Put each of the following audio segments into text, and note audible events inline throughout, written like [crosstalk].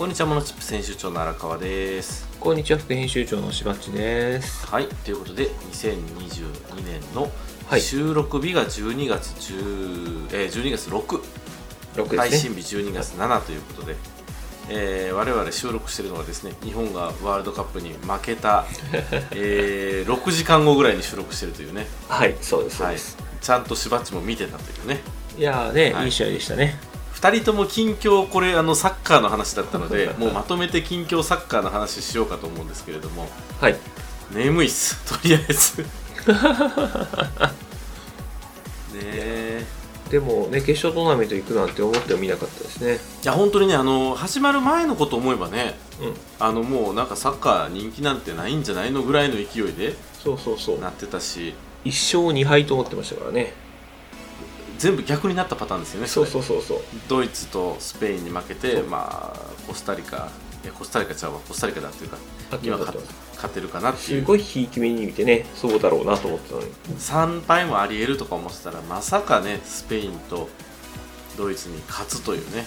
こんにちはモノチップ編集長の荒川です。こんにちは副編集長のしばっちです。はいということで2022年のはい。収録日が12月10、えー、12月6 6ですね。配信日12月7ということで、えー我々収録しているのはですね日本がワールドカップに負けた、[laughs] えー6時間後ぐらいに収録しているというね、はいそうですはい。ちゃんとしばっちも見てたというね。い、やーね、はい。い、い試合でしたね2人とも近況これあのサッカーの話だったので [laughs] もうまとめて近況サッカーの話しようかと思うんですけれども。はい。眠いっす。[laughs] とりあえず。[laughs] ねえ。でもね決勝トーナメント行くなんて思ってもみなかったですね。いや本当にねあの始まる前のこと思えばねうん。あのもうなんかサッカー人気なんてないんじゃないのぐらいの勢いでそうそうそう。なってたし。1勝2敗と思ってましたからね全部逆になったパターンですよねそうれ。そうそうそう。ドイツとスペインに負けてまあコスタリカ。いやコスタリカちゃうわ。コスタリカだっていうか今勝あだって勝てるかなっていう。すごいひいき目に見てねそうだろうなと思ってたのに。3敗もありえるとか思ってたらまさかねスペインとドイツに勝つというね。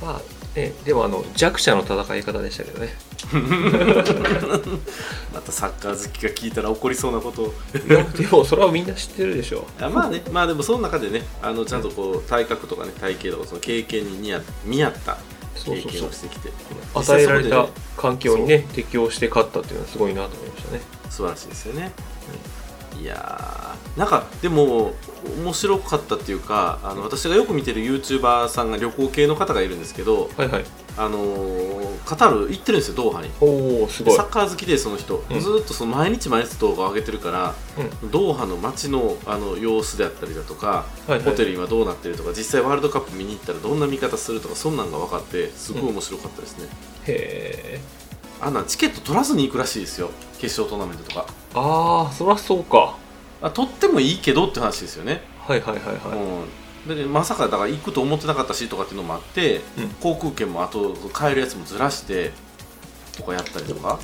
まあねでもあの弱者の戦い方でしたけどね [laughs] またサッカー好きが聞いたら怒りそうなこと。をいやでもそれはみんな知ってるでしょ。あまあね。まあでもその中でねあのちゃんとこう体格とかね体型とかその経験に見合った経験をしてきて。与えられた環境にね適応して勝ったっていうのはすごいなと思いましたね。素晴らしいですよね、いやーなんかでも面白かったっていうかあの私がよく見てる YouTuber さんが旅行系の方がいるんですけど、はいはい。あのーカタール行ってるんですよドーハに。おおすごい。サッカー好きでその人、うん。ずーっとその毎日毎日動画を上げてるから、ドーハの街のあの様子であったりだとか、はいはい。ホテル今どうなってるとか実際ワールドカップ見に行ったらどんな見方するとかそんなんが分かってすごい面白かったですね、へえあんなんチケット取らずに行くらしいですよ。決勝トーナメントとか。ああそりゃそうか。あ取ってもいいけどって話ですよね、はいはいはいはい、うん、でまさかだから行くと思ってなかったしとかっていうのもあって、うん。航空券もあと帰るやつもずらしてとかやったりとか。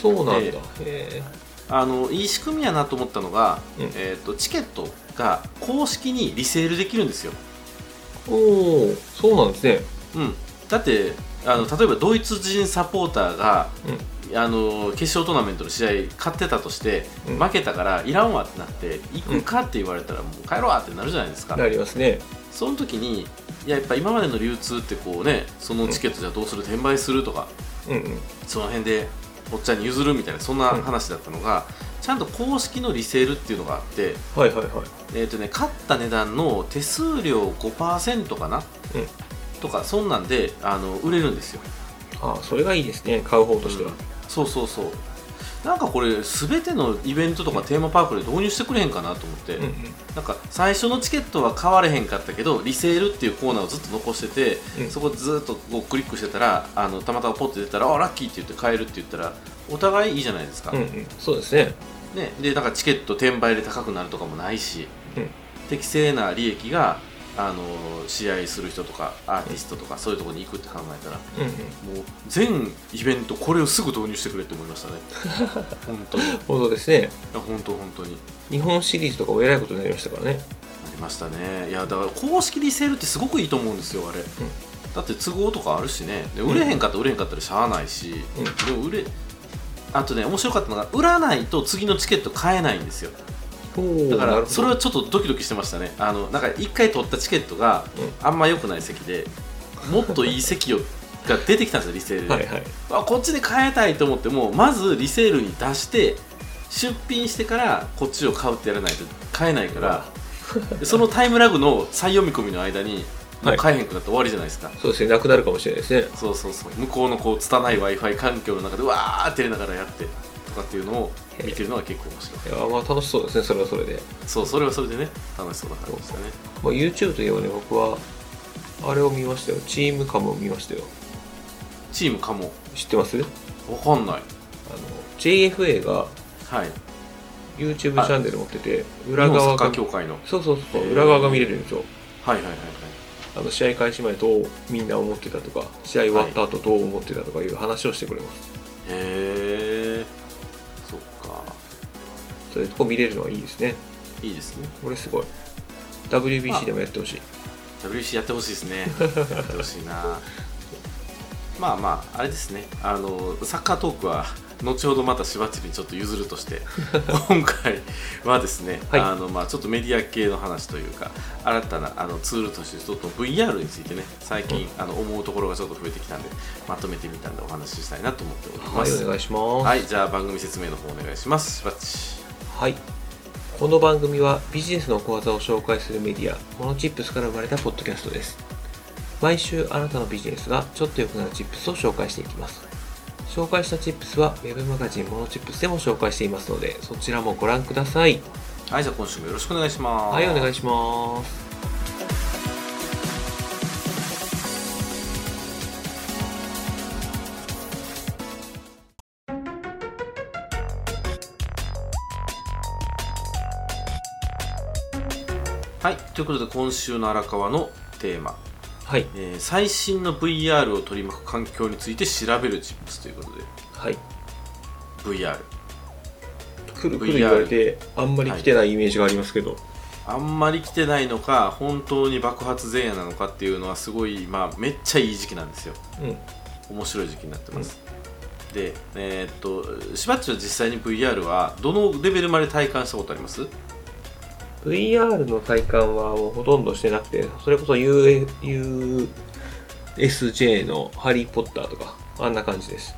そうなんだ、えへえあのいい仕組みやなと思ったのが、うん。えー、とチケットが公式にリセールできるんですよ、おおそうなんですね。うん、だってあの例えばドイツ人サポーターがあの決勝トーナメントの試合勝ってたとして、うん。負けたからいらんわってなって行くかって言われたらもう帰ろうわってなるじゃないですか、なりますね。その時にいややっぱ今までの流通ってこうねそのチケットじゃどうする？転売するとか、うんうん。その辺でおっちゃんに譲るみたいなそんな話だったのが、ちゃんと公式のリセールっていうのがあって、はいはいはい。えーとね、買った値段の手数料5%かな、うんとかそんなんであの売れるんですよ。ああそれがいいですね。買う方としては、そうそうそう。なんかこれ全てのイベントとかテーマパークで導入してくれへんかなと思って、うんうん。なんか最初のチケットは買われへんかったけどリセールっていうコーナーをずっと残してて、うん。そこずっとこうクリックしてたらあのたまたまポッて出たら「あラッキー」って言って買えるって言ったらお互いいいじゃないですか、うんうん。そうですね。ね、でなんかチケット転売で高くなるとかもないし、うん。適正な利益があの試合する人とかアーティストとかそういうところに行くって考えたらうんうん。もう全イベントこれをすぐ導入してくれって思いましたね。[laughs] 本当に。本当ですね。本当本当に。日本シリーズとかもえらいことになりましたからね。なりましたね。いやだから公式リセールってすごくいいと思うんですよあれ、だって都合とかあるしね。で売れへんかったら売れへんかったらしゃあないし、うん。でも売れあとね面白かったのが売らないと次のチケット買えないんですよだからそれはちょっとドキドキしてましたね。あのなんか1回取ったチケットがうあんま良くない席でもっといい席をが出てきたんですよリセールで、はいはい。あこっちで買いたいと思ってもまずリセールに出して出品してからこっちを買うってやらないと買えないからで [laughs] そのタイムラグの再読み込みの間にもはい。う買えへんくなって終わりじゃないですか、そうですねなくなるかもしれないですね。そうそうそう。向こうのこう拙い w i f i 環境の中でうわーってやりながらやってとかっていうのを見てるのが結構面白い。いやまあ楽しそうですね。それはそれで、そうそれはそれでね楽しそうな感じでしたね。まあ、YouTube といえばね僕はあれを見ましたよ。チームカムを見ましたよ。チームかも知ってます？あのわかんない。JFA がはい。YouTube チャンネル持ってて裏側がー協会の。そうそうそう裏側が見れるんですよ。はいはいはいはい。あの試合開始前どうみんな思ってたとか試合終わった後どう思ってたとかいう話をしてくれます、へえそっかそういうとこ見れるのはいいですね。いいですね。これすごい。WBC でもやってほしい。WBC やってほしいですね。やってほしいな。[laughs] まあまああれですね。あのサッカートークは後ほどまたしばっちにちょっと譲るとして [laughs] 今回はですね、はい。あのまあちょっとメディア系の話というか新たなあのツールとしてちょっと VR についてね最近、あの思うところがちょっと増えてきたんでまとめてみたんでお話ししたいなと思っております。はいお願いします。はいじゃあ番組説明の方お願いします。しばっちはい。この番組はビジネスの講座を紹介するメディア、モノチップスから生まれたポッドキャストです。毎週あなたのビジネスがちょっと良くなるチップスを紹介していきます。紹介したチップスは Web マガジンモノチップスでも紹介していますので、そちらもご覧ください。はいじゃあ今週もよろしくお願いしますはい、お願いします。ということで今週の荒川のテーマはい。えー最新の VR を取り巻く環境について調べるチップスということではい。VR くるくる言われて、あんまり来てないイメージがありますけど。あんまり来てないのか本当に爆発前夜なのかっていうのはすごい、まあ、めっちゃいい時期なんですようん。面白い時期になってます、でえーっとしばっちは実際に VR はどのレベルまで体感したことあります？VR の体感はもうほとんどしてなくて、それこそ U USJ のハリー・ポッターとか、あんな感じです。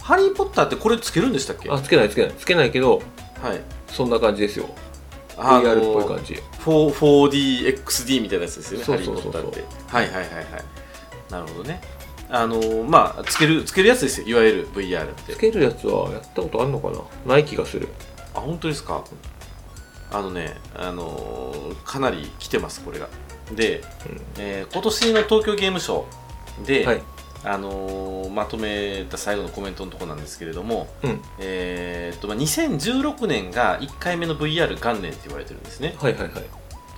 ハリー・ポッターってこれつけるんでしたっけ？あ、つけないつけない。つけないけど、はいそんな感じですよ。VR っぽい感じ。4 4DXD みたいなやつですよねそうそうそうそうハリー・ポッターってはいはいはいはいなるほどねあのまあつけるつけるやつですよいわゆる VR ってつけるやつはやったことあるのかな？ない気がする。あ本当ですか？あのねあのーかなり来てますこれがで、うんえー今年の東京ゲームショウで、はい。あのーまとめた最後のコメントのところなんですけれども、うん。えーっとまあ、2016年が1回目の VR 元年って言われてるんですね、はいはいはい。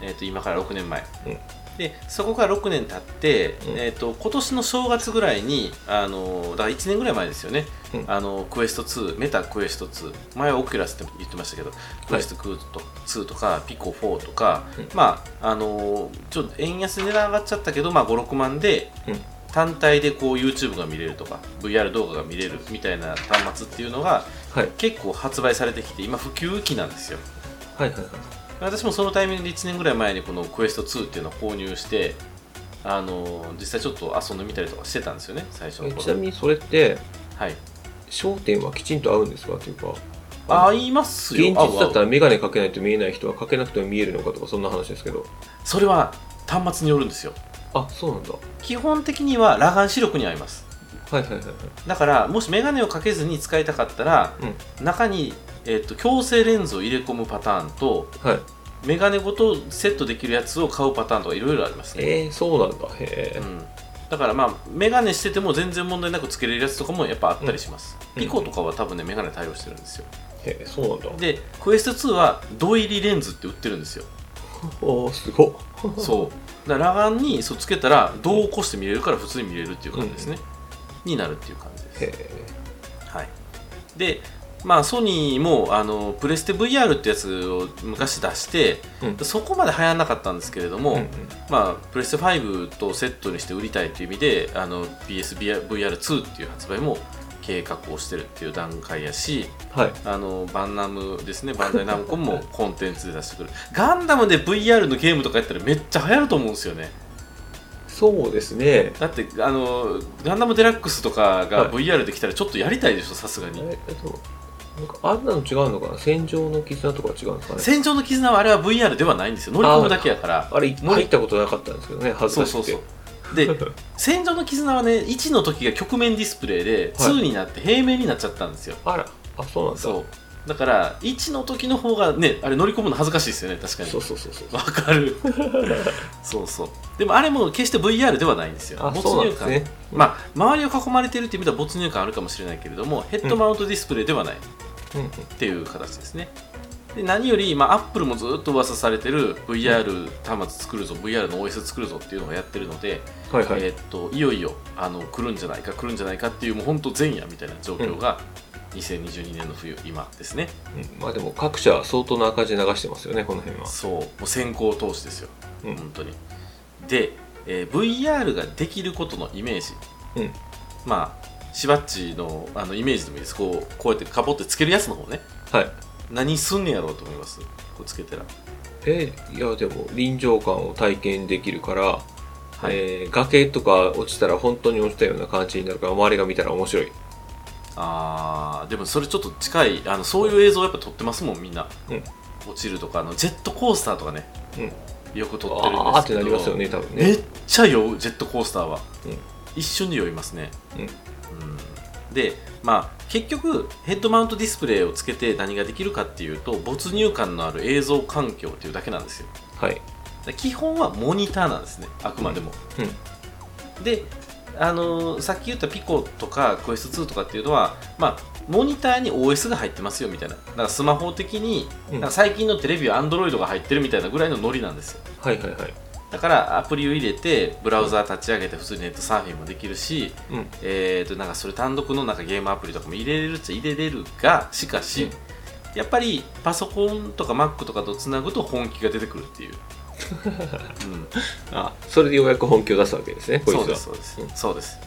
えーっと今から6年前、うんでそこから6年経って、うんえーっと今年の正月ぐらいに、あのーだから1年ぐらい前ですよね、うんあのクエスト2メタクエスト2前はオキュラスって言ってましたけど、クエスト2と2とかピコ4とか、うんまああのーちょっと円安で値段上がっちゃったけど、まあ、5、6万でうん。単体でこう YouTube が見れるとか VR 動画が見れるみたいな端末っていうのがはい。結構発売されてきて今普及期なんですよはいはいはい。私もそのタイミングで1年ぐらい前にこのクエスト2っていうのを購入してあの実際ちょっと遊んでみたりとかしてたんですよね最初のえ頃ちなみにそれって、はい焦点はきちんと合うんですか？というか、ああ言いますよ現実だったらメガネかけないと見えない人はかけなくても見えるのかとかそんな話ですけど。それは端末によるんですよあ、そうなんだ。基本的には裸眼視力に合いますはいはいはいはい。だからもしメガネをかけずに使いたかったらうん。中に、えー、と強制レンズを入れ込むパターンとはい。メガネごとセットできるやつを買うパターンとかいろいろありますね、えー、そうなんだ。へえ。うん、だからまあメガネしてても全然問題なくつけれるやつとかもやっぱあったりします、うんピコとかは多分ねメガネ対応してるんですよへえ、そうなんだ。でクエスト2は土入りレンズって売ってるんですよおー、すごっ。そうだから裸眼にそうつけたらどう起こして見れるから普通に見れるっていう感じですね、になるっていう感じですへえ。はい、で、まあ、ソニーもあのプレステ VR ってやつを昔出して、うん。そこまで流行らなかったんですけれども、うんうん。まあ、プレステ5とセットにして売りたいという意味であの PSVR2 っていう発売も計画をしてるっていう段階やしはい。あのバンナムですねバンダイナムコンも [laughs] コンテンツで出してくる。ガンダムで VR のゲームとかやったらめっちゃ流行ると思うんですよね。そうですね。だってあのガンダムデラックスとかがはい。VR できたらちょっとやりたいでしょさすがにあんなの違うのかな？戦場の絆とかは違うんですかね？戦場の絆はあれは VR ではないんですよ。乗り込むだけやから。あれ、入ったことなかったんですけどね、恥ずかしくて。そうそうそう。で戦場の絆はね1の時が曲面ディスプレイではい。2になって平面になっちゃったんですよ、あら、あ、そうなんだ。そう。だから1の時の方がねあれ乗り込むの恥ずかしいですよね確かに。そうそうそうそう。わかる。[laughs] そうそう。でもあれも決して VR ではないんですよ。あ、そうなんですね。まあ周りを囲まれてるっていう意味では没入感あるかもしれないけれどもヘッドマウントディスプレイではない、うんうん。っていう形ですね。で何より、まあ、アップルもずっと噂されてる VR 端末作るぞ、VR の OS 作るぞっていうのをやってるので、はいはい。えーっといよいよあの来るんじゃないか来るんじゃないかっていうもう本当前夜みたいな状況が2022年の冬今ですね。うん。まあでも各社相当な赤字流してますよね、この辺は。そう。もう先行投資ですよ、うん。本当に。で、えー VR ができることのイメージ。うん、まあしばっちのあのイメージでもいいです。こうこうやってかぼってつけるやつの方ね。はい。何すんねやろうと思います？こうつけたら。えいやでも臨場感を体験できるから、はい。えー崖とか落ちたら本当に落ちたような感じになるから周りが見たら面白い。あーでもそれちょっと近いあのそういう映像やっぱ撮ってますもんみんな、うん。落ちるとかあのジェットコースターとかね。うん。よく撮ってるんあーってですけどなりますよね多分ね。めっちゃ酔うジェットコースターは、うん。一瞬で酔いますね、うんうん。でまあ結局ヘッドマウントディスプレイをつけて何ができるかっていうと没入感のある映像環境っていうだけなんですよ。はい。で基本はモニターなんですねあくまでも、うん。であのーさっき言ったピコとかクエスト2とかっていうのはまあモニターに OS が入ってますよみたいな。だからスマホ的に、うん。なんか最近のテレビは Android が入ってるみたいなぐらいのノリなんですよ。はいはいはいだからアプリを入れてブラウザー立ち上げて普通にネットサーフィンもできるし、うん。えー、となんかそれ単独のなんかゲームアプリとかも入れれるっちゃ入れれるがしかし、うん。やっぱりパソコンとか Mac とかとつなぐと本気が出てくるっていう、うん、[laughs] あそれでようやく本気を出すわけですねそうですそうです、うん。そうです。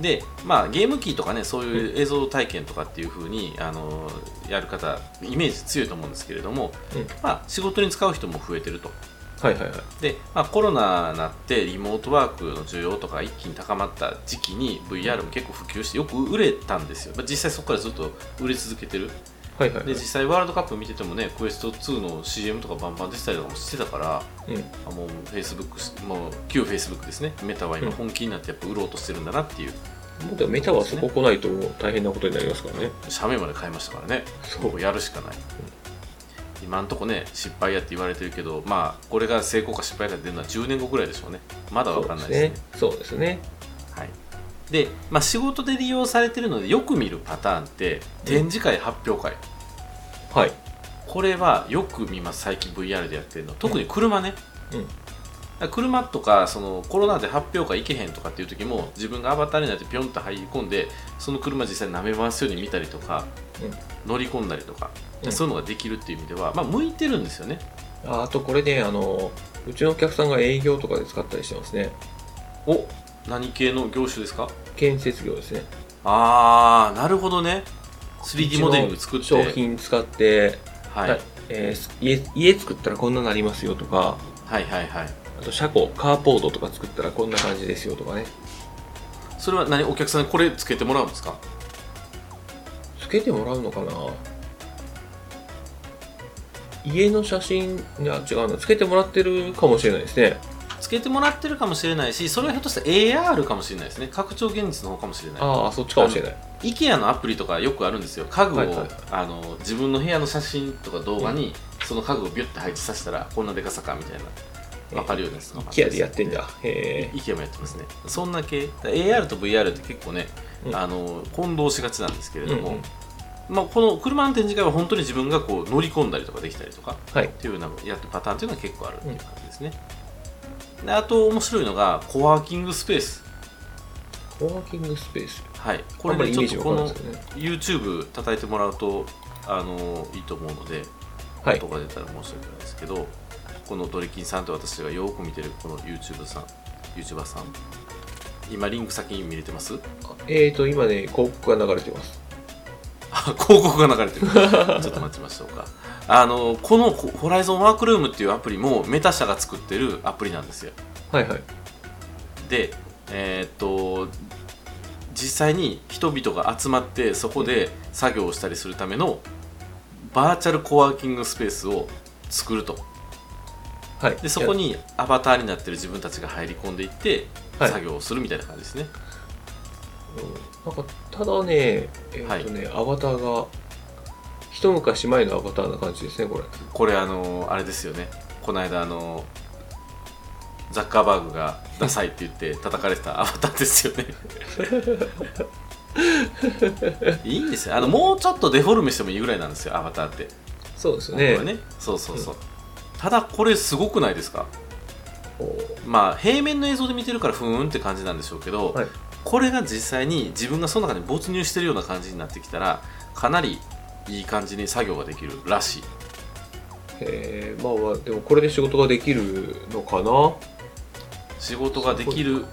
でまあゲーム機とかねそういう映像体験とかっていう風に、あのやる方イメージ強いと思うんですけれども、うん。まあ仕事に使う人も増えてるとはいはいはい。で、まあ、コロナになってリモートワークの需要とか一気に高まった時期に VR も結構普及してよく売れたんですよ、まあ実際そこからずっと売れ続けてる。はいはいはい。で実際ワールドカップ見ててもねクエスト2の CM とかバンバン出てたりとかもしてたからうん。あもう Facebook もう旧 Facebook ですね。メタは今うん。本気になってやっぱ売ろうとしてるんだなっていう。もうメタはそこ来ないと大変なことになりますからね。社名まで買いましたからね。そう。やるしかない、今んとこね失敗やって言われてるけどまあこれが成功か失敗か出るのは10年後ぐらいでしょうね。まだわかんないですね。そうですね。はい、で、まあ、仕事で利用されてるのでよく見るパターンって展示会発表会、はい。これはよく見ます。最近 VR でやってるの。特に車ね、うん。だから車とかそのコロナで発表会行けへんとかっていう時も自分がアバターになってピョンと入り込んでその車実際舐め回すように見たりとか、乗り込んだりとか、うん。そういうのができるっていう意味では、まあ、向いてるんですよね。ああとこれねあのうちのお客さんが営業とかで使ったりしてますね。お何系の業種ですか？建設業ですね。ああなるほほどね。3D モデリング作って。商品使って、はい、はいえー家家作ったらこんななりますよとか。はいはいはい。あと車庫カーポートとか作ったらこんな感じですよとかね。それは何？お客さんにこれつけてもらうんですか？つけてもらうのかな？家の写真いや違うなつけてもらってるかもしれないですね。つけてもらってるかもしれないしそれはひょっとしたら AR かもしれないですね。拡張現実の方かもしれない。ああそっちかもしれない。IKEA のアプリとかよくあるんですよ。家具を、はいはいあの自分の部屋の写真とか動画に、その家具をビュッて配置させたらこんなでかさかみたいな分かるようなやつとか IKEA でやってんだ。へえ IKEA もやってますね。そんな系。AR と VR って結構ね、うん。あの混同しがちなんですけれども、うんうんまあ、この車の展示会は本当に自分がこう乗り込んだりとかできたりとかはい。っていうようなやってるパターンっていうのは結構あるっていう感じですね、であと面白いのがコワーキングスペース。コワーキングスペース。はい。これねちょっとこの YouTube 叩いてもらうとあのいいと思うのではい。とか出たら申し訳ないですけどこのドリキンさんと私がよく見てるこの YouTube さん YouTuber さん。今リンク先に見れてます？えーと今ね広告が流れてます。あ広告が流れてる。ちょっと待ちましょうか。あのこのホライゾンワークルームっていうアプリもメタ社が作ってるアプリなんですよ。はいはい。でえーっと実際に人々が集まってそこで作業をしたりするためのバーチャルコワーキングスペースを作ると。はい。でそこにアバターになってる自分たちが入り込んでいってはい。作業をするみたいな感じですね、うんなんかただねえっ、とね、アバターが一昔前のアバターな感じですねこれ。これあのあれですよね。この間あのザッカーバーグがダサいって言って [laughs] 叩かれてたアバターですよね。[laughs] いいんですよ。あのもうちょっとデフォルメしてもいいぐらいなんですよアバターって。そうです本当はね。そうそうそう、ただこれすごくないですか？まあ平面の映像で見てるからふーんって感じなんでしょうけど、はいこれが実際に自分がその中に没入してるような感じになってきたらかなりいい感じに作業ができるらしい。えー、まあまあでもこれで仕事ができるのかな？仕事ができる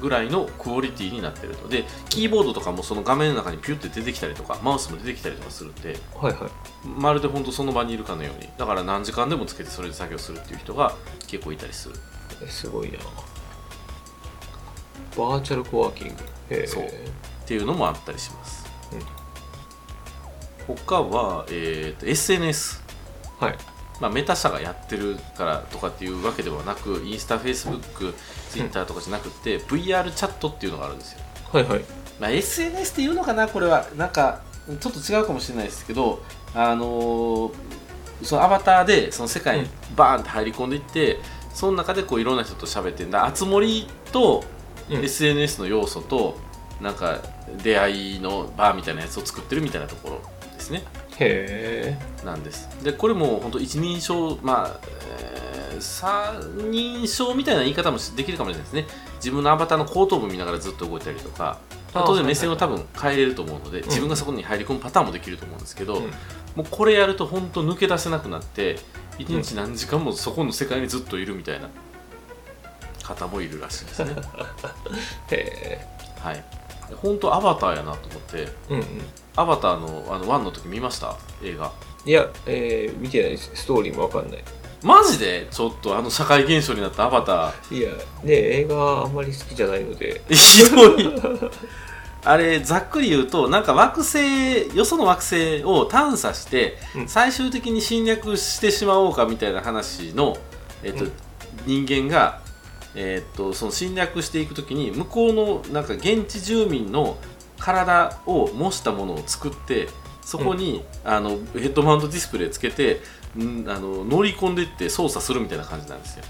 ぐらいのクオリティになってると。でキーボードとかもその画面の中にピュッて出てきたりとかマウスも出てきたりとかするんではいはい。まるで本当その場にいるかのようにだから何時間でもつけてそれで作業するっていう人が結構いたりする。えすごいなバーチャルコワーキング。そう。っていうのもあったりします、他は、えーと SNS はい。まあ、メタ社がやってるからとかっていうわけではなくインスタ、フェイスブック、ツイッターとかじゃなくて、VR チャットっていうのがあるんですよ。はいはい。まあ、SNS っていうのかな、これは。なんか、ちょっと違うかもしれないですけど、あのーそのアバターでその世界にバーンって入り込んでいって、その中でこういろんな人と喋ってんだ。あつ森とうん SNS の要素と、なんか出会いのバーみたいなやつを作ってるみたいなところですね。へえ。なんです。でこれも本当一人称まあ、えー三人称みたいな言い方もできるかもしれないですね。自分のアバターの後頭部見ながらずっと動いたりとか。まあ当然目線を多はい分変えれると思うので、自分がそこに入り込むパターンもできると思うんですけど、うん。もうこれやると本当抜け出せなくなって一日何時間もそこの世界にずっといるみたいな方もいるらしいですね。[laughs] へはい。本当アバターやなと思って。えうんうん。アバターのあの1の時見ました？映画。いや、えー、見てない。ですストーリーもわかんない。マジで？ちょっとあの社会現象になったアバター。いやね映画あんまり好きじゃないので。ひどいあれざっくり言うとなんか惑星よその惑星を探査して、うん。最終的に侵略してしまおうかみたいな話の、えっとうん。人間が、えっとその侵略していく時に向こうのなんか現地住民の体を模したものを作ってそこに、あのヘッドマウントディスプレイつけてんあの乗り込んでいって操作するみたいな感じなんですよ。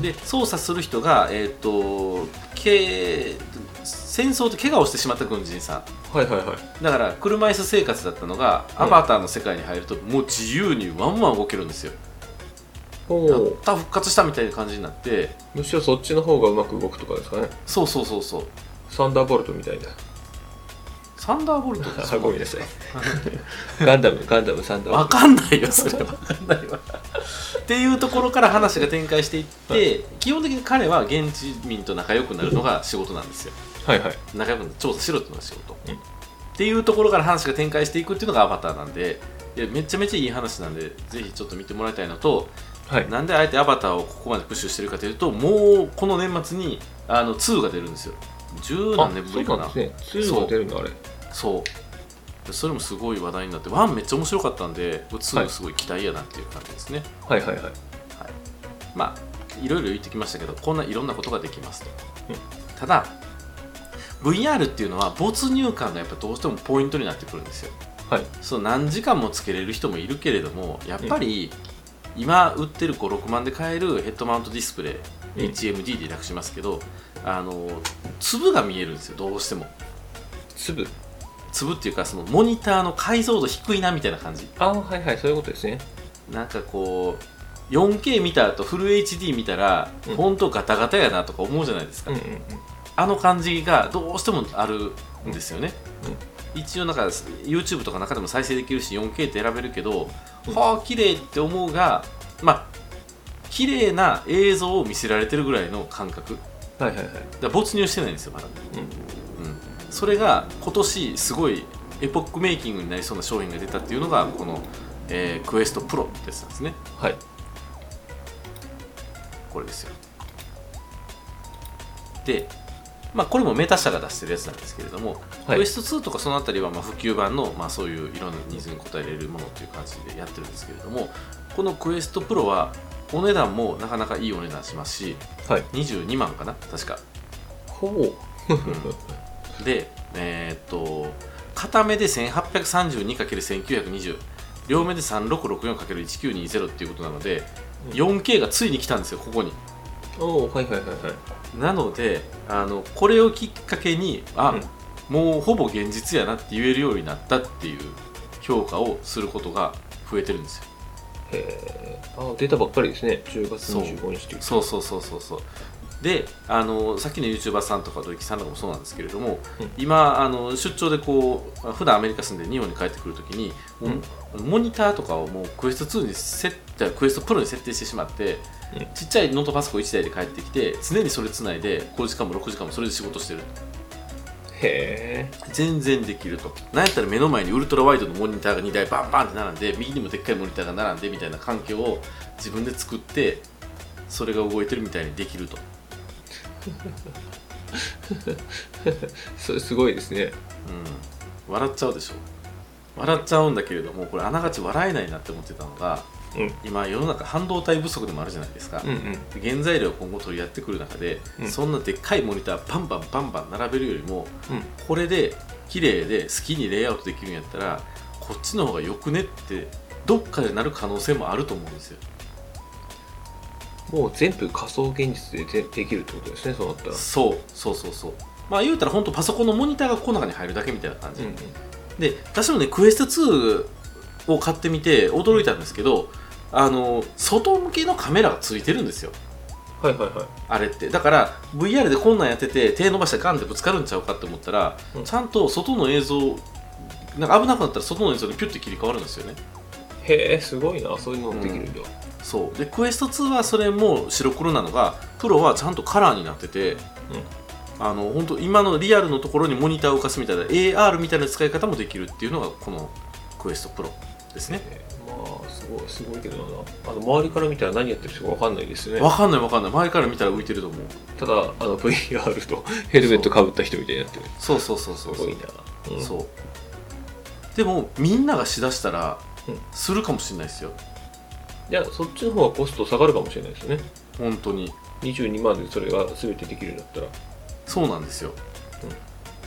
で操作する人が、えー、とけ戦争で怪我をしてしまった軍人さん。はいはいはい。だから車椅子生活だったのが、うん。アバターの世界に入るともう自由にワンワン動けるんですよ。おやっおた復活したみたいな感じになって。むしろそっちの方がうまく動くとかですかね。そうそうそうそう。サンダーボルトみたいな。サンダーボルトってあごめんなさい。[laughs] ガンダムガンダムサンダーボわルト。かんないよそれわかんないわっていうところから話が展開していって、基本的に彼は現地民と仲良くなるのが仕事なんですよ。はいはい。仲良く調査しろっていうのが仕事、うん。っていうところから話が展開していくっていうのがアバターなんでいやめちゃめちゃいい話なんでぜひちょっと見てもらいたいのとはい。なんであえてアバターをここまでプッシュしてるかというともうこの年末にあの2が出るんですよ。十何年ぶりかな。あそうね。2が出るのあれ。そう。それもすごい話題になって1めっちゃ面白かったんでは2いすごい期待やなっていう感じですね、はい。はいはいまあいろいろ言ってきましたけどこんないろんなことができますと、うん。ただ VR っていうのは没入感がやっぱどうしてもポイントになってくるんですよ。はい。そう何時間もつけれる人もいるけれどもやっぱり、今売ってる56万で買えるヘッドマウントディスプレイ、うん。HMD で略しますけどあの粒が見えるんですよどうしても。粒？粒っていうかそのモニターの解像度低いなみたいな感じ。あはいはいそういうことですね。なんかこう 4K 見た後フル HD 見たら、うん。ほんとガタガタやなとか思うじゃないですか、うんうんうん。あの感じがどうしてもあるんですよね、一応なんか YouTube とか中でも再生できるし 4K って選べるけど、うんはあ綺麗って思うがまあ綺麗な映像を見せられてるぐらいの感覚。はいはいはい。ら没入してないんですよまだ、うん。うん、それが今年すごいエポックメイキングになりそうな商品が出たっていうのがこの、えークエストプロってやつなんですね。はい。これですよ。でまあこれもメタ社が出してるやつなんですけれども、はい。クエスト2とかそのあたりはまあ普及版の、まあ、そういういろんなニーズに応えられるものという感じでやってるんですけれどもこのクエストプロはお値段もなかなかいいお値段しますしはい。22万かな？確か。ほぼでえーっと片目で 1832×1920 両目で 3664×1920 っていうことなので、うん。4K がついに来たんですよここにおおはいはいはいはい。なのであのこれをきっかけにあ、うん。もうほぼ現実やなって言えるようになったっていう評価をすることが増えてるんですよ。へえあ出たばっかりですね。10月25日というそうそうそうそうそうであのさっきの YouTuber さんとか土井さんとかもそうなんですけれども、うん。今あの出張でこう普段アメリカ住んで日本に帰ってくるときに、もうモニターとかをもうクエスト2にセックエストプロに設定してしまって、うん。ちっちゃいノートパソコン1台で帰ってきて常にそれつないで5時間も6時間もそれで仕事してる。へえ。全然できると。なんやったら目の前にウルトラワイドのモニターが2台バンバンって並んで右にもでっかいモニターが並んでみたいな環境を自分で作ってそれが動いてるみたいにできると [laughs] それすごいですね。うん、笑っちゃうでしょ。笑っちゃうんだけれどもこれあながち笑えないなって思ってたのがうん。今世の中半導体不足でもあるじゃないですか、うんうん。原材料を今後取り合ってくる中で、うん。そんなでっかいモニターバンバンバンバン並べるよりもうん。これで綺麗で好きにレイアウトできるんやったらこっちの方がよくねってどっかでなる可能性もあると思うんですよもう全部仮想現実ででできるってことですねそうなったら。そうそうそうそう。まあ言うたら本当パソコンのモニターがこの中に入るだけみたいな感じ、うんうん。で私もねクエスト2を買ってみて驚いたんですけどあの外向けのカメラがついてるんですよ。はいはいはい。あれって。だから VR でこんなんやってて手伸ばしてガンってぶつかるんちゃうかって思ったら、うん。ちゃんと外の映像なんか危なくなったら外の映像にピュッて切り替わるんですよね。へえすごいなそういうのもできるんだ、そう。でクエスト2はそれも白黒なのがプロはちゃんとカラーになってて、あの本当今のリアルのところにモニターを浮かすみたいな AR みたいな使い方もできるっていうのがこのクエストプロですね。えーまあすごいすごいけどな。あの周りから見たら何やってる人か分かんないですね。わかんないわかんない。周りから見たら浮いてると思う。ただあの VR とヘルメットかぶった人みたいになってる。そうそうそうそうそう。すごいな、う。ん。そうでもみんながしだしたらうん。するかもしれないですよいやそっちの方がコスト下がるかもしれないですね。本当に。22万でそれが全てできるんだったら。そうなんですよ、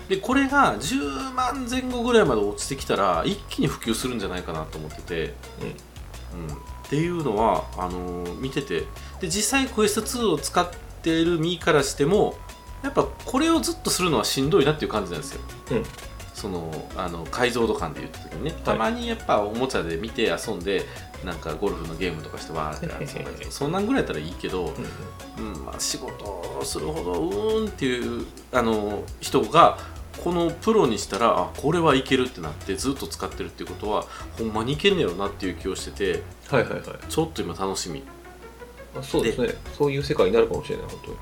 でこれが10万前後ぐらいまで落ちてきたら一気に普及するんじゃないかなと思ってて、うん。っていうのはあのー見てて。で実際クエスト2を使っている身からしてもやっぱこれをずっとするのはしんどいなっていう感じなんですよ。うんそのあの解像度感で言った時にねたまにやっぱおもちゃで見て遊んでなんかゴルフのゲームとかしてわーって遊んだりそんなんぐらいやったらいいけど、うんうんまあ、仕事をするほどうーんっていうあの人がこのプロにしたらあこれはいけるってなってずっと使ってるっていうことはほんまにいけんねやろなっていう気をしててはいはいはい。ちょっと今楽しみ。あそうですね。そういう世界になるかもしれない本当に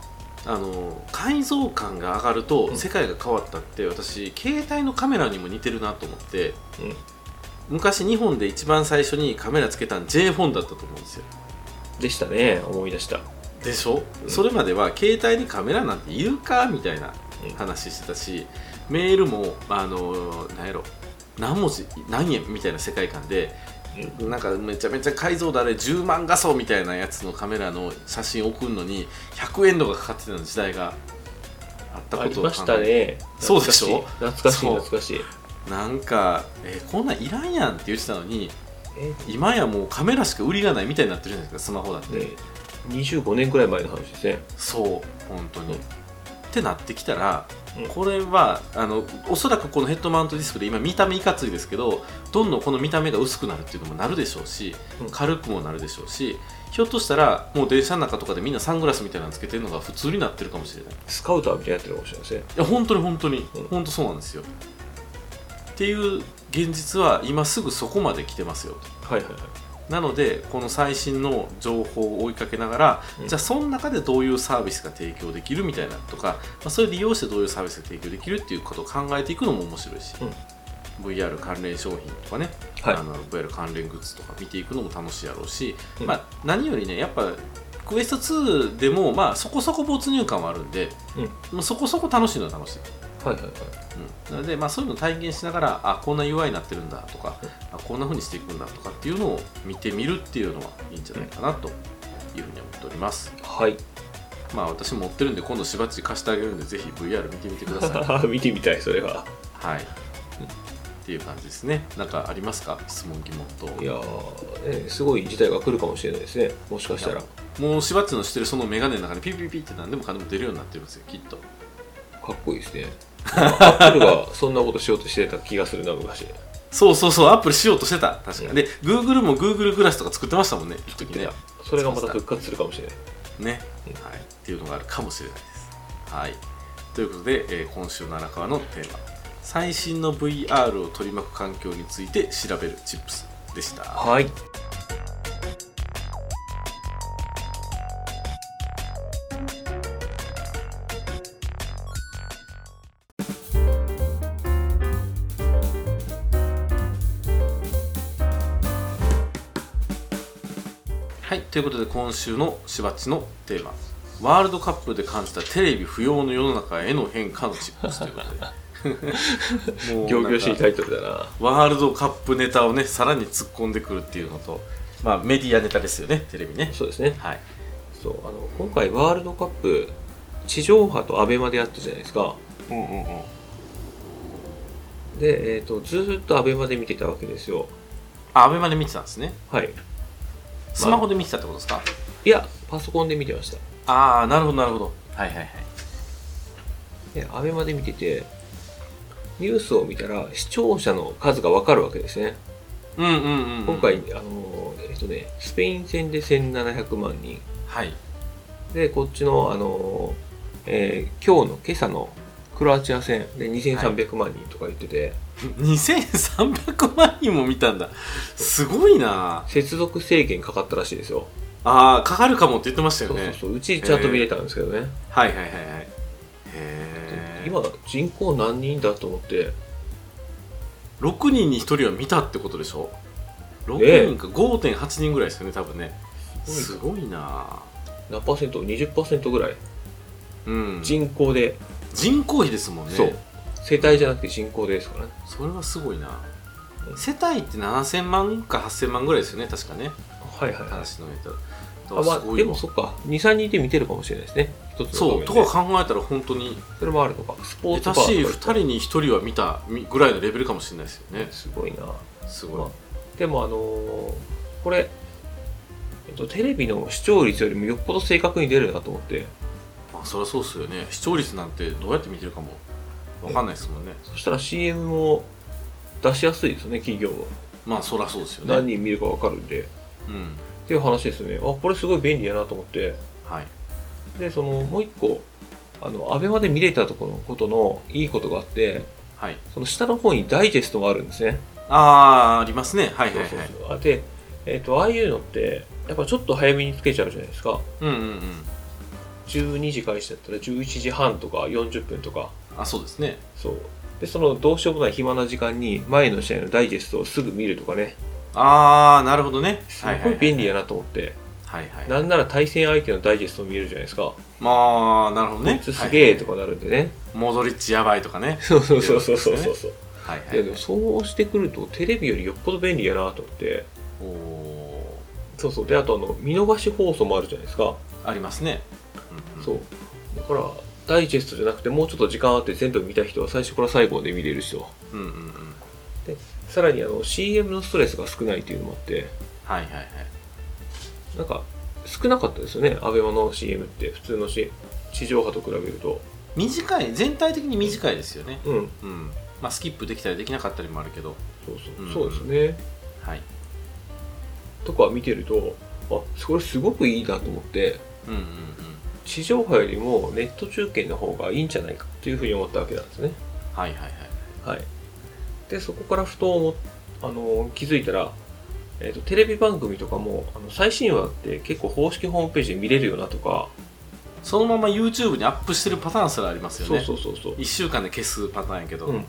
あの解像感が上がるとうん。世界が変わったって私携帯のカメラにも似てるなと思ってうん。昔日本で一番最初にカメラつけたん J フォンだったと思うんですよ。でしたね思い出した。でしょ、うん。それまでは携帯にカメラなんているかみたいなうん。話してたしメールもあの何やろ何文字何円みたいな世界観でなんかめちゃめちゃ解像度あれ10万画素みたいなやつのカメラの写真送るのに100円とかかかってた時代があったことをありましたね。そうでしょ？懐かしい。懐かしいなんか、えこんなんいらんやんって言ってたのにえ？今やもうカメラしか売りがないみたいになってるじゃないですかスマホだって、ね25年くらい前の話ですね。そう本当に、うんってなってきたら、うん。これはあのおそらくこのヘッドマウントディスプレイ今見た目いかついですけどどんどんこの見た目が薄くなるっていうのもなるでしょうし、うん。軽くもなるでしょうしひょっとしたらもう電車の中とかでみんなサングラスみたいなのつけてるのが普通になってるかもしれない。いスカウターみたいになってるかもしれないですね。や本当に本当に、うん。本当そうなんですよ。っていう現実は今すぐそこまで来てますよと。はいはいはいなのでこの最新の情報を追いかけながら、うん。じゃあその中でどういうサービスが提供できるみたいなとか、まあ、それを利用してどういうサービスが提供できるっていうことを考えていくのも面白いし、VR 関連商品とかね、はい。あの VR 関連グッズとか見ていくのも楽しいやろうし、うん。まあ、何よりねやっぱクエスト2でも、まあ、そこそこ没入感はあるんで、うん。まあ、そこそこ楽しいのは楽しい、はいはいはい。うん、なので、まあ、そういうのを体験しながらあこんな UI になってるんだとか、うん。あこんな風にしていくんだとかっていうのを見てみるっていうのはいいんじゃないかなというふうに思っております、はい。まあ私持ってるんで今度しばっちり貸してあげるんでぜひ VR 見てみてください。[laughs] 見てみたいそれは。はい、っていう感じですね。なんかありますか？質問疑問と。いやー、ね、すごい事態が来るかもしれないですね。もしかしたら。もうしばっちのしてるそのメガネの中にピピピって何でもかんでも出るようになってるんですよきっと。かっこいいですねアップルがそんなことしようとしてた気がするな昔。そうそうそうアップルしようとしてた。確かうん。で Google も Google グラスとか作ってましたもんね一時ね。それがまた復活するかもしれない。ね、うん。はい、ってっていうのがあるかもしれないです。はい、ということで、えー今週の荒川のテーマ最新の VR を取り巻く環境について調べるチップスでした。はい。ということで今週のしばっちのテーマワールドカップで感じたテレビ不要の世の中への変化のチップスということでもう行なんか々しいタイトルだな。ワールドカップネタをねさらに突っ込んでくるっていうのとまあメディアネタですよねテレビねそうですね。はいそう、あの、今回ワールドカップ、地上波とアベマでやったじゃないですか。うんうんうんで、えっ、と、ずーっとアベマで見てたわけですよ。あアベマで見てたんですねはい。スマホで見てたってことですか、いや、パソコンで見てました。ああなるほどなるほどはいはいはいで、アベマで見てて、ニュースを見たら視聴者の数がわかるわけですね。うんうんうん、うん、今回、あの、えっ、とね、スペイン戦で1700万人。はいで、こっちの、あの、えー今日の今朝のクロアチア戦で2300万人とか言ってて、2300万人も見たんだ。すごいな。接続制限かかったらしいですよ。ああかかるかもって言ってましたよね。そうそうそう。うちちゃんと見れたんですけどね。はいはいはいはい。へえ今、人口何人だと思って、6人に1人は見たってことでしょ？ね6人か。5.8人ぐらいですよね多分ね。すすごいな。何パーセント ?20% ぐらい。うん。人口で、人口比ですもんね。そう。世帯じゃなくて人口でですからね。それはすごいな。世帯って7000万か8000万ぐらいですよね確かね。はいはい。はい。話のネタ。あまあ、でもそっか、2、3人で見てるかもしれないですね。一つのそうとか考えたら本当に。それもあるのか。スポーツバ2ーとか。人に1人は見たみぐらいのレベルかもしれないですよね。すごいな。すごい、まあでもあのーこれ、えっと、テレビの視聴率よりもよっぽど正確に出るなと思って、まあそりゃそうですよね。視聴率なんてどうやって見てるかもわかんないですもんねそしたら CM も出しやすいですよね、企業は。まあそりゃそうですよね何人見るか分かるんで。うんっていう話ですよね。あ、これすごい便利やなと思って。はいで、その、もう一個、あの、アベマで見れたところのことのいいことがあって、はいその下の方にダイジェストがあるんですね。ああありますねはいはいはいそうそうそうあで、えっ、と、ああいうのって、やっぱちょっと早めにつけちゃうじゃないですか。うんうんうん12時開始だったら11時半とか40分とか。あそうですねそう。で、そのどうしようもない暇な時間に前の試合のダイジェストをすぐ見るとかね。ああなるほどねすごい便利やなと思って。はいはいなんなら対戦相手のダイジェストを見えるじゃないですか。まあなるほどねこいつすげえとかかなるんでね。モドリッチやばいとかねそうそうそうそうそうそうそう。はいはいそうしてくるとテレビよりよっぽど便利やなと思って。おおそうそう。で、あとあの、見逃し放送もあるじゃないですか。ーありますね、うんうんそう。だから、ダイジェストじゃなくてもうちょっと時間あって全部見た人は最初から最後まで見れるしと。うんうんうん。さらにあの CM のストレスが少ないっていうのもあって、はいはいはい。なんか少なかったですよね、アベマの CM って。普通の、C、地上波と比べると。短い全体的に短いですよね。うん、うん。まあスキップできたりできなかったりもあるけど。そうそう、うん。そうですね。はい。とか見てると、あ、それすごくいいなと思って、うんうんうん地上波よりもネット中継の方がいいんじゃないかっていうふうに思ったわけなんですね。はいはいはいはい。で、そこからふと思っあの気づいたら、えーと、テレビ番組とかもあの最新話って結構公式ホームページで見れるよなとか、そのまま YouTube にアップしてるパターンすらありますよそうねそうそうそう。1週間で消すパターンやけど、うん。うん、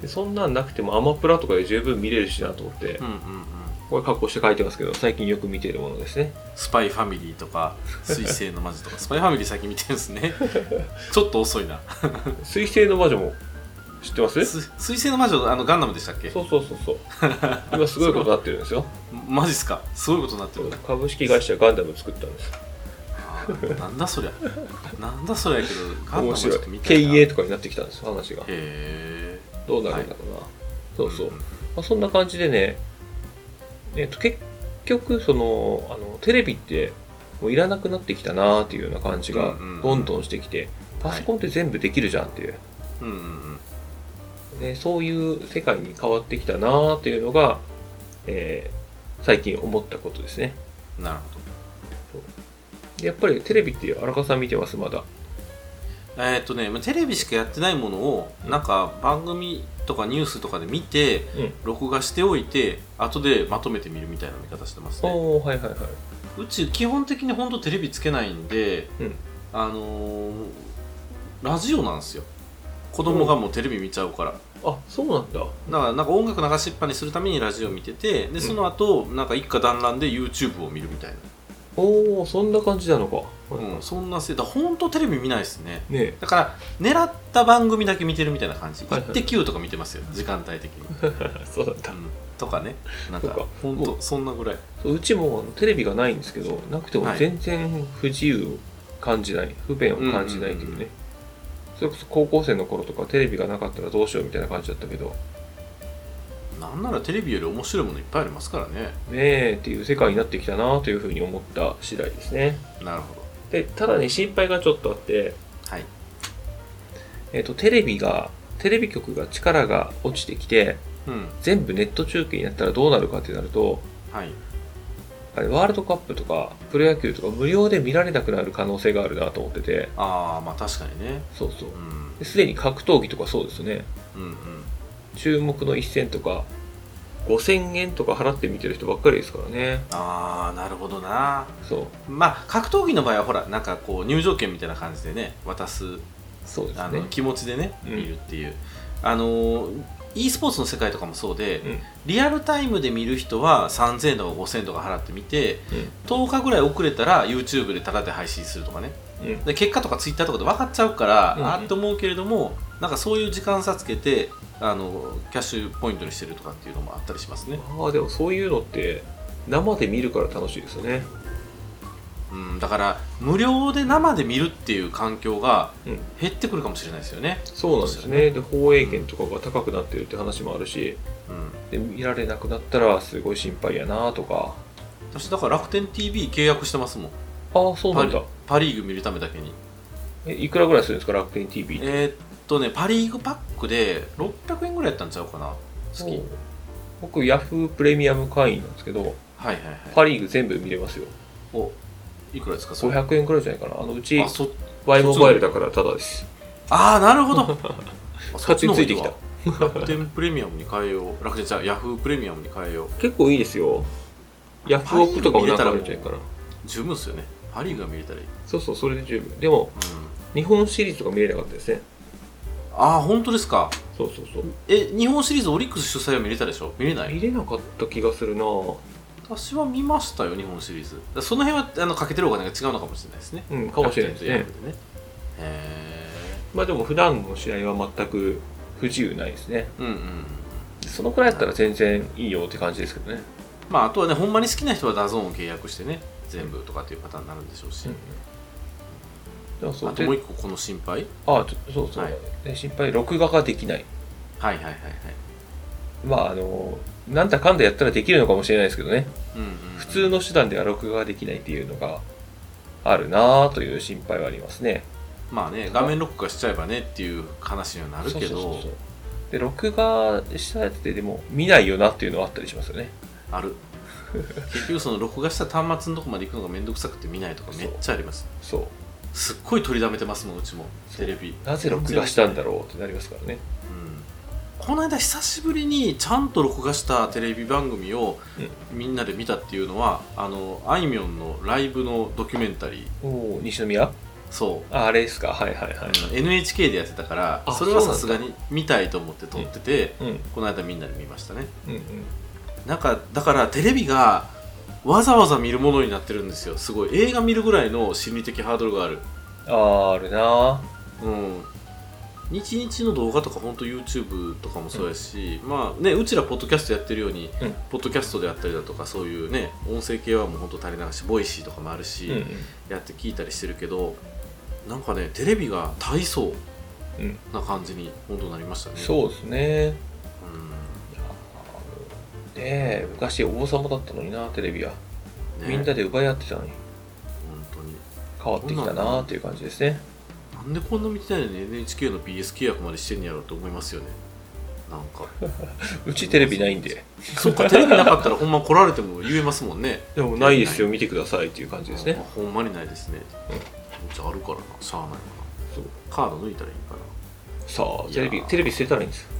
でそんなんなくてもアマプラとかで十分見れるしなと思って、うんうんうんこれ格好して書いてますけど、最近よく見てるものですね。スパイファミリーとか水星の魔女とか。スパイファミリー最近見てるんですね。[laughs] ちょっと遅いな。水星の魔女も知ってます？す水星の魔女あのガンダムでしたっけ？そうそうそうそう。今すごいことになってるんですよ。[laughs] マジっすか？すごいことになってる。株式会社ガンダム作ったんです。なんだそりゃ。なんだそりゃやけどガンダムちょっと見たいな。経営とかになってきたんです話が。へえどうなるんだろうな、そうそう、まあ、そんな感じでねえっと結局そのあのテレビってもういらなくなってきたなっていうような感じがどんどんしてきて、パソコンって全部できるじゃんっていう、うんうんうん。ね、そういう世界に変わってきたなっていうのが、えー最近思ったことですね。なるほやっぱりテレビって荒川さん見てますまだえーっとねまあテレビしかやってないものをなんか番組とかニュースとかで見てうん。録画しておいて後でまとめて見るみたいな見方してますね。おおはいはいはい。うち基本的に本当テレビつけないんで、うん。あのーラジオなんですよ。子供がもうテレビ見ちゃうから。あそうなんだ。だからなんか音楽流しっぱにするためにラジオ見ててでその後、なんか一家団らんで YouTube を見るみたいな、おおそんな感じなのか、うん、そんなせいだ本当テレビ見ないですね。ねだから狙った番組だけ見てるみたいな感じ「イッテ Q!」とか見てますよ時間帯的に、え [laughs] そうだったうん、とかね。なんかそうか。本当そんなぐらい。そううちもあのテレビがないんですけどなくてもはい全然不自由を感じない。不便を感じないというね、うんうんうん。それこそ高校生の頃とかテレビがなかったらどうしようみたいな感じだったけどなんならテレビより面白いものいっぱいありますからね。ねえっていう世界になってきたなというふうに思った次第ですね。なるほど。でただね心配がちょっとあって、はい。えっとテレビがテレビ局が力が落ちてきてうん。全部ネット中継になったらどうなるかってなるとはい。あれワールドカップとかプロ野球とか無料で見られなくなる可能性があるなと思ってて。ああまあ確かにね。そうそう。すでに格闘技とかそうですね。うんうん注目の一戦とか5000円とか払って見てる人ばっかりですからね。ああなるほどな。そう。まあ格闘技の場合はほらなんかこう入場券みたいな感じでね渡すあそうですね。の気持ちでねうん。見るっていう、あの e スポーツの世界とかもそうで、うん。リアルタイムで見る人は3000円とか5000円とか払って見てうん。10日ぐらい遅れたら YouTube でタダで配信するとかね。うん。で結果とか Twitter とかで分かっちゃうから、うんうん。あーって思うけれどもなんかそういう時間差つけてあのキャッシュポイントにしてるとかっていうのもあったりしますね、ああでもそういうのって生で見るから楽しいですよね。うん、だから無料で生で見るっていう環境がうん。減ってくるかもしれないですよね、そうなんですね。で放映権とかが高くなってるって話もあるし。うん、で見られなくなったらすごい心配やなとか。私だから楽天 TV 契約してますもん。ああそうなんだ。パリーグ見るためだけに。えいくらぐらいするんですか楽天 TV えーっとねパリーグパックで600円ぐらいやったんちゃうかな月。僕ヤフープレミアム会員なんですけどはいはいはい。パ・リーグ全部見れますよ。おいくらですか？それ500円くらいじゃないかな。あのうち Y モバイルだからタダです。あーなるほど。[laughs] 勝手についてきわた。楽天プレミアムに変えよう。楽天じゃあヤフープレミアムに変えよう。結構いいですよ。ヤフオクとかもなんかあるんじゃないかな。十分ですよね。パ・リーグが見れたらいい、そうそうそれで十分。でもうん、日本シリーズとか見れなかったですねああ本当ですか。そうそうそう。え日本シリーズオリックス主催は見れたでしょ？見れない？見れなかった気がするな。私は見ましたよ日本シリーズ。その辺はあのかけてるお金が違うのかもしれないですね。うんかもしれないですね。ね。へまあでも普段の試合は全く不自由ないですね。えうんうんうん。そのくらいだったら全然いいよって感じですけどね。まああとはねほんまに好きな人は DAZN を契約してね全部とかっていうパターンになるんでしょうし、うんあともうで一個この心配？あちょそうそう、はい。で心配録画ができない。はいはいはいはい。まああのなんだかんだやったらできるのかもしれないですけどね。うんうんうん。普通の手段では録画ができないっていうのがあるなぁという心配はありますね。まあね画面録画しちゃえばねっていう話にはなるけど。そうそうそうそう。で録画したやつででも見ないよなっていうのはあったりしますよね。ある。[laughs] 結局その録画した端末のとこまで行くのがめんどくさくて見ないとかめっちゃあります。そうすっごい取りだめてますもんうちも。テレビ。なぜ録画したんだろうってなりますからね。うん。この間久しぶりにちゃんと録画したテレビ番組をみんなで見たっていうのはあのあいみょんのライブのドキュメンタリー。おお西宮？そう。ああれですか？はいはいはい、NHK でやってたからあそれはさすがに見たいと思って撮ってて、うん。この間みんなで見ましたね。うんうん。なんかだからテレビがわざわざ見るものになってるんですよ。すごい。映画見るぐらいの心理的ハードルがある。あーあるな。うん。日々の動画とか本当 YouTube とかもそうやし、まあねうちらポッドキャストやってるように、うん。ポッドキャストであったりだとかそういうね音声系はもう本当垂れ流し Voicy とかもあるし、うんうん。やって聞いたりしてるけどなんかねテレビが体操うん。な感じに本当なりましたね。そうですね。うん。ねえ昔王様だったのになテレビは、ねみんなで奪い合ってたのに。本当に。変わってきたなっていう感じですね。なんでこんな見てないのに NHK の BS 契約までしてんやろうと思いますよね。なんか。[laughs] うちテレビないんで。そっかテレビなかったらほんま来られても言えますもんね。でもないですよ見てくださいっていう感じですね。ほんまにないですね、うんじゃああるからなしゃあないわなそう。カード抜いたらいいかさあテレビテレビ捨てたらいいんです。よな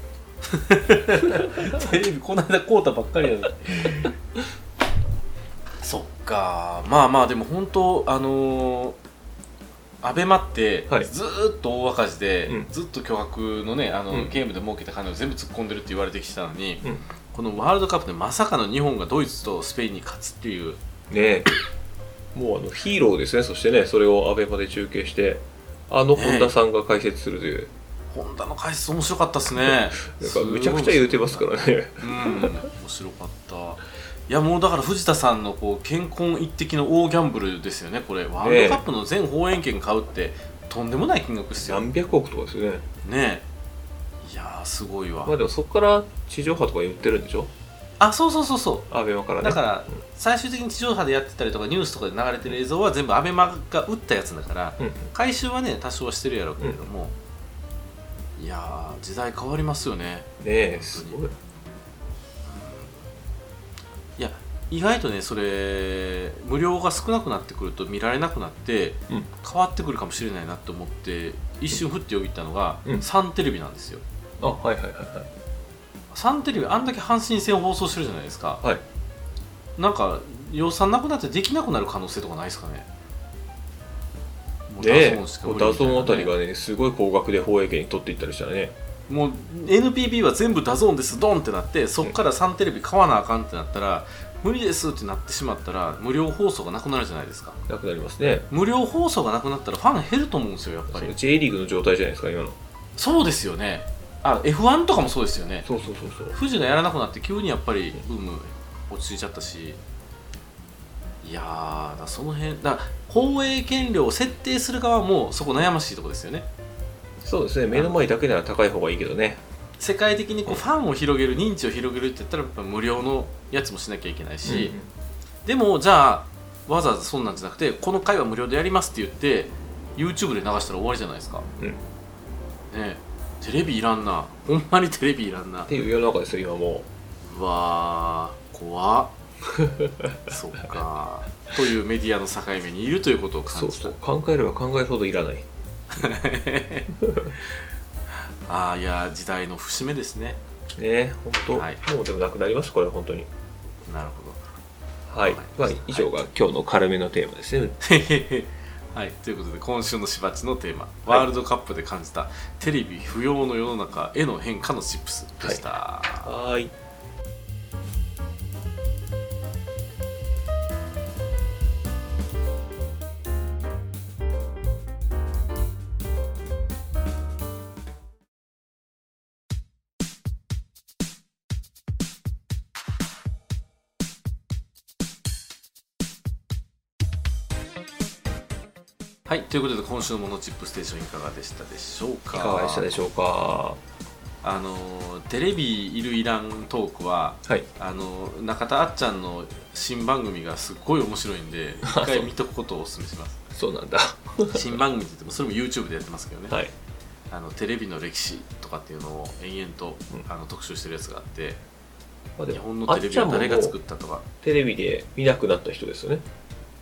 テレビこの間買うたばっかりやのに。[laughs] そっか。まあまあでも本当あのーアベマってはい。ずーっと大赤字で、うん。ずっと巨額のねあの、うん。ゲームで儲けた金を全部突っ込んでるって言われてきてたのに、うん。このワールドカップでまさかの日本がドイツとスペインに勝つっていう。ねえ。もうあのヒーローですね。そしてねそれをアベマで中継してあの本田さんが解説するという、ホンダの解説面白かったですね。なんかむちゃくちゃ言うてますからね。うん面白かった。いやもうだから藤田さんのこう健康一滴の大ギャンブルですよね。これワールドカップの全放映権買うってとんでもない金額ですよ。ね何百億とかですよね。えいやーすごいわ。まあでもそこから地上波とか言ってるんでしょ？あそうそうそうそう。アベマからね。だから最終的に地上波でやってたりとかニュースとかで流れてる映像は全部アベマが打ったやつだからうん。回収はね多少はしてるやろうけれども、いやー時代変わりますよね。ねえすごい。いや意外とねそれ無料が少なくなってくると見られなくなってうん。変わってくるかもしれないなって思って一瞬ふってよぎったのが、うん。サンテレビなんですよ。あはいはいはいサンテレビあんだけ阪神戦を放送してるじゃないですか。はいはい。なんか予算なくなってできなくなる可能性とかないですかね？もうねえ DAZN あたりがねすごい高額で放映権取っていったりしたらね。もう NPB は全部 DAZN ですドンってなってそっからサンテレビ買わなあかんってなったら無理ですってなってしまったら無料放送がなくなるじゃないですか。なくなりますね。無料放送がなくなったらファン減ると思うんですよやっぱり。J リーグの状態じゃないですか今の。そうですよね。あ F1 とかもそうですよね。そうそうそうそう。フジがやらなくなって急にやっぱりブーム落ち着いちゃったし。いやーだその辺だ放映権料を設定する側もそこ悩ましいとこですよね。そうですね。目の前だけなら高い方がいいけどね。世界的にこうファンを広げる認知を広げるって言ったらやっぱ無料のやつもしなきゃいけないし、でもじゃあわざわざそんなんじゃなくてこの回は無料でやりますって言って YouTube で流したら終わりじゃないですか、うん。ねえ。テレビいらんな。ほんまにテレビいらんな。っていう世の中ですよ今もう。わー怖っ。[laughs] そっかというメディアの境目にいるということをう感じた。そうそう。考えれば考えるほどいらない。[laughs] ああいや時代の節目ですね。ね本当、はい。もうでもなくなりますこれ本当に。なるほはい、まあはい、以上が今日の軽めのテーマですね、ど [laughs] はい。ということで今週のしばちのテーマ、ワールドカップで感じたテレビ不要の世の中への変化のチップスでした、はーいということで今週のモノチップステーションいかがでしたでしょうか？いかがでしたでしょうか？あのテレビいるいらんトークははい。あの中田あっちゃんの新番組がすっごい面白いんで [laughs] 一回見とくことをお勧めします。そうなんだ。新番組って言ってもそれも YouTube でやってますけどね、はい。あのテレビの歴史とかっていうのを延々と、うん。あの特集してるやつがあって日本ものテレビは誰が作ったとか。テレビで見なくなった人ですよね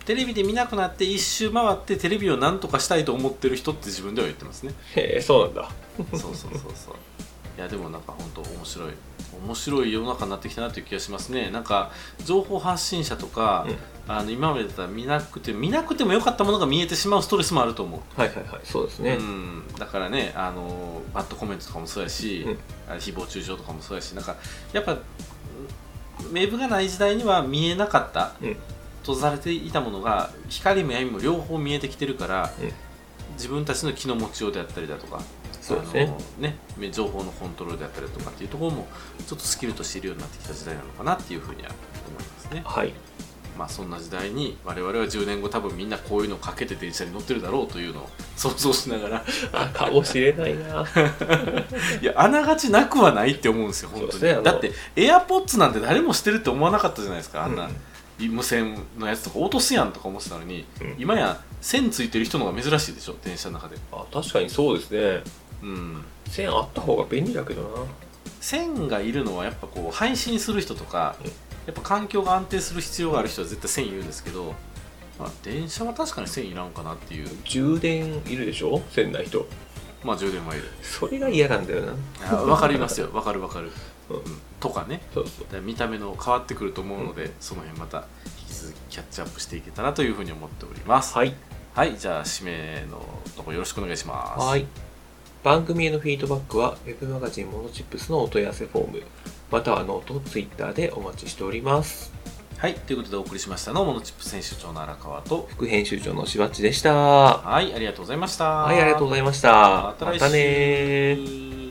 テレビで見なくなって一周回ってテレビを何とかしたいと思ってる人って自分では言ってますね。へえそうなんだ。そうそうそうそう。いやでもなんか本当面白い。面白い世の中になってきたなという気がしますね。なんか情報発信者とか、うん。あの今までだったら見なくて見なくてもよかったものが見えてしまうストレスもあると思う。はいはいはい。そうですね、うん、だからねあのバッドコメントとかもそうやし、うん。あ誹謗中傷とかもそうやしなんかやっぱうんウェブがない時代には見えなかったうん閉ざされていたものが光も闇も両方見えてきてるから、うん自分たちの気の持ちようであったりだとかそうね。ね情報のコントロールであったりとかっていうところもちょっとスキルとしているようになってきた時代なのかなっていうふうには思いますね。はい。まあそんな時代に我々は10年後多分みんなこういうのをかけて電車に乗ってるだろうというのを想像しながら。あかもしれないな。[laughs] いやあながちなくはないって思うんですよ本当に、そうですねあの。だって AirPods なんて誰もしてるって思わなかったじゃないですかあんな、うん無線のやつとか落とすやんとか思ってたのに、うん。今や線ついてる人の方が珍しいでしょ？電車の中で。あ確かにそうですね。うん。線あった方が便利だけどな。線がいるのはやっぱこう配信する人とか、うん。やっぱ環境が安定する必要がある人は絶対線いるんですけど、まあ、電車は確かに線いらんかなっていう。充電いるでしょ？線ない人。まあ充電はいる。それが嫌なんだよな。あわかりますよ。わかるわかる、とかね。そうそう。見た目の変わってくると思うので、その辺また引き続きキャッチアップしていけたらというふうに思っております。はい。はいじゃあ指名のとこよろしくお願いします。はい。番組へのフィードバックは Web マガジンモノチップスのお問い合わせフォームまたはノート、ツイッターでお待ちしております。はいということでお送りしましたのモノチップ編集長の荒川と副編集長のしばっちでした。ははいありがとうございました。いありがとうございました。またねー